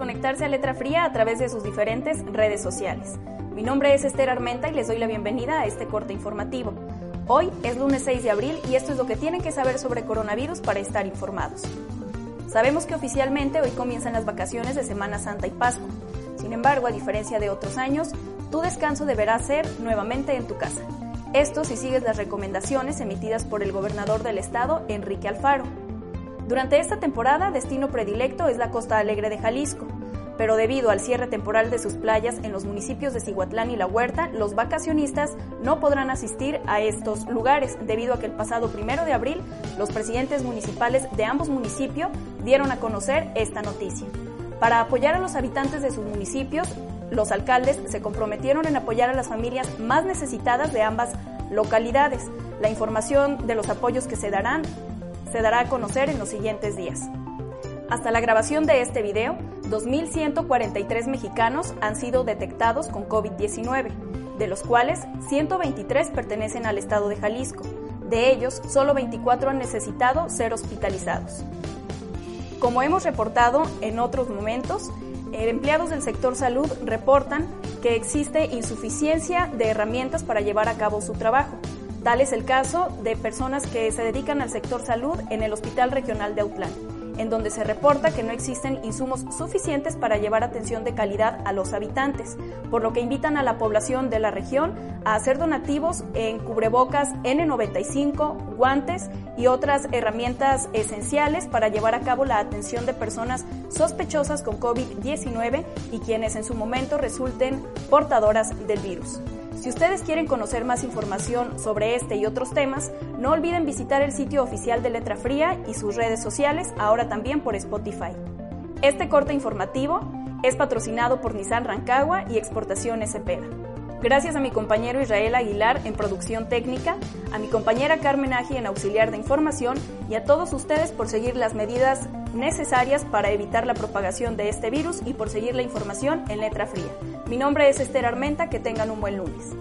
conectarse a Letra Fría a través de sus diferentes redes sociales. Mi nombre es Esther Armenta y les doy la bienvenida a este corte informativo. Hoy es lunes 6 de abril y esto es lo que tienen que saber sobre coronavirus para estar informados. Sabemos que oficialmente hoy comienzan las vacaciones de Semana Santa y Pascua. Sin embargo, a diferencia de otros años, tu descanso deberá ser nuevamente en tu casa. Esto si sigues las recomendaciones emitidas por el gobernador del estado, Enrique Alfaro. Durante esta temporada, destino predilecto es la Costa Alegre de Jalisco, pero debido al cierre temporal de sus playas en los municipios de Cihuatlán y La Huerta, los vacacionistas no podrán asistir a estos lugares debido a que el pasado primero de abril los presidentes municipales de ambos municipios dieron a conocer esta noticia. Para apoyar a los habitantes de sus municipios, los alcaldes se comprometieron en apoyar a las familias más necesitadas de ambas localidades. La información de los apoyos que se darán se dará a conocer en los siguientes días. Hasta la grabación de este video, 2.143 mexicanos han sido detectados con COVID-19, de los cuales 123 pertenecen al estado de Jalisco. De ellos, solo 24 han necesitado ser hospitalizados. Como hemos reportado en otros momentos, empleados del sector salud reportan que existe insuficiencia de herramientas para llevar a cabo su trabajo. Tal es el caso de personas que se dedican al sector salud en el Hospital Regional de Autlán en donde se reporta que no existen insumos suficientes para llevar atención de calidad a los habitantes, por lo que invitan a la población de la región a hacer donativos en cubrebocas N95, guantes y otras herramientas esenciales para llevar a cabo la atención de personas sospechosas con COVID-19 y quienes en su momento resulten portadoras del virus. Si ustedes quieren conocer más información sobre este y otros temas, no olviden visitar el sitio oficial de Letra Fría y sus redes sociales, ahora también por Spotify. Este corte informativo es patrocinado por Nissan Rancagua y Exportaciones Cepeda. Gracias a mi compañero Israel Aguilar en producción técnica, a mi compañera Carmen Agi en auxiliar de información y a todos ustedes por seguir las medidas necesarias para evitar la propagación de este virus y por seguir la información en letra fría. Mi nombre es Esther Armenta, que tengan un buen lunes.